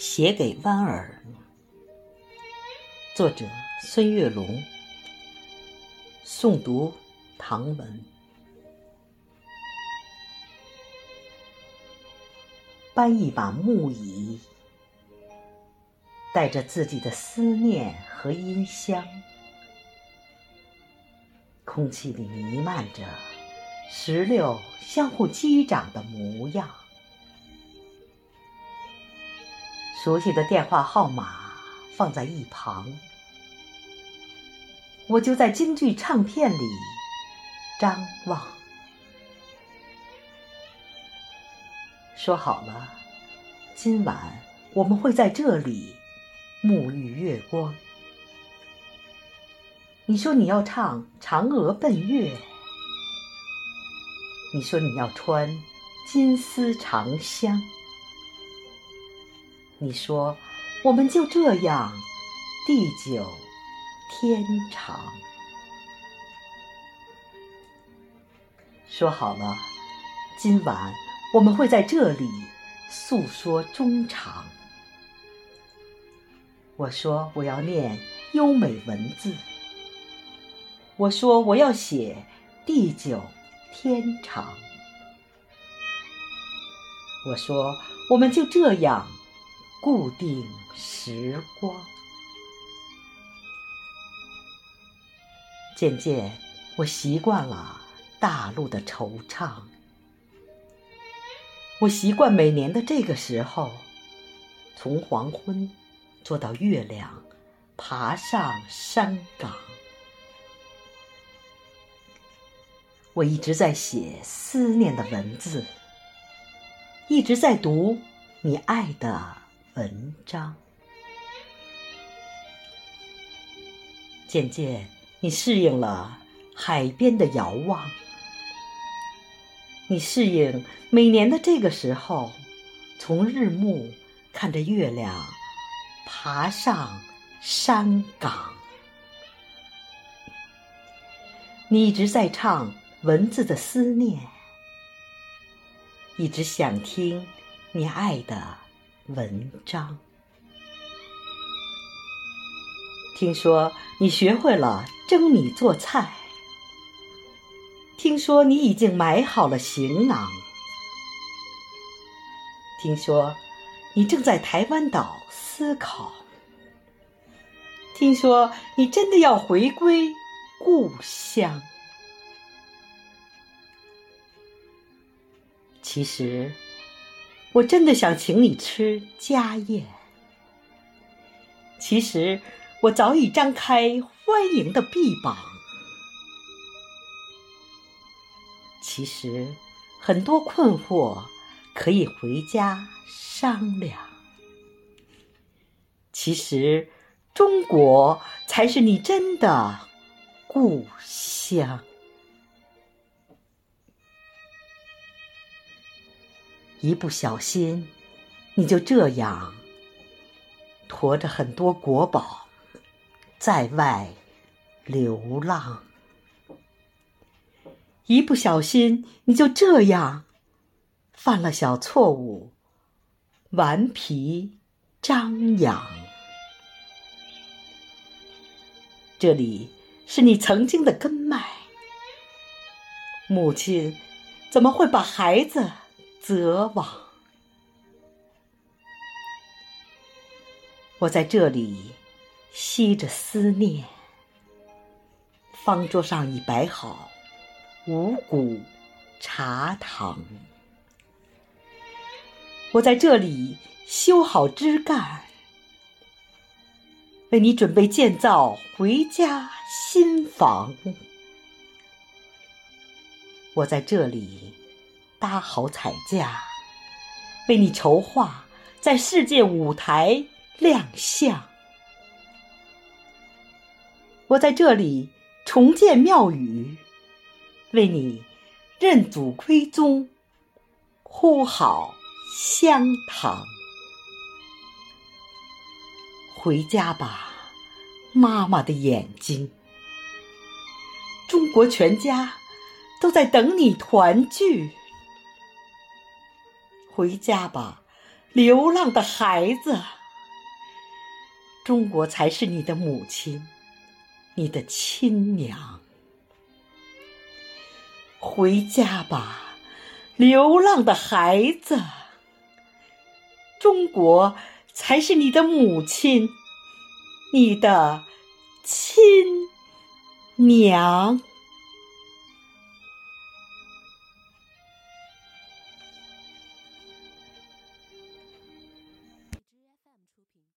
写给弯儿，作者孙月龙，诵读唐文。搬一把木椅，带着自己的思念和音香，空气里弥漫着石榴相互击掌的模样。熟悉的电话号码放在一旁，我就在京剧唱片里张望。说好了，今晚我们会在这里沐浴月光。你说你要唱《嫦娥奔月》，你说你要穿金丝长香。你说，我们就这样地久天长。说好了，今晚我们会在这里诉说衷肠。我说我要念优美文字，我说我要写地久天长。我说我们就这样。固定时光，渐渐我习惯了大陆的惆怅。我习惯每年的这个时候，从黄昏坐到月亮，爬上山岗。我一直在写思念的文字，一直在读你爱的。文章，渐渐你适应了海边的遥望，你适应每年的这个时候，从日暮看着月亮爬上山岗。你一直在唱文字的思念，一直想听你爱的。文章，听说你学会了蒸米做菜，听说你已经买好了行囊，听说你正在台湾岛思考，听说你真的要回归故乡。其实。我真的想请你吃家宴。其实我早已张开欢迎的臂膀。其实很多困惑可以回家商量。其实中国才是你真的故乡。一不小心，你就这样驮着很多国宝在外流浪；一不小心，你就这样犯了小错误，顽皮张扬。这里是你曾经的根脉，母亲怎么会把孩子？则往，我在这里吸着思念。方桌上已摆好五谷茶糖，我在这里修好枝干，为你准备建造回家新房。我在这里。搭好彩架，为你筹划在世界舞台亮相。我在这里重建庙宇，为你认祖归宗，呼好香堂。回家吧，妈妈的眼睛，中国全家都在等你团聚。回家吧，流浪的孩子，中国才是你的母亲，你的亲娘。回家吧，流浪的孩子，中国才是你的母亲，你的亲娘。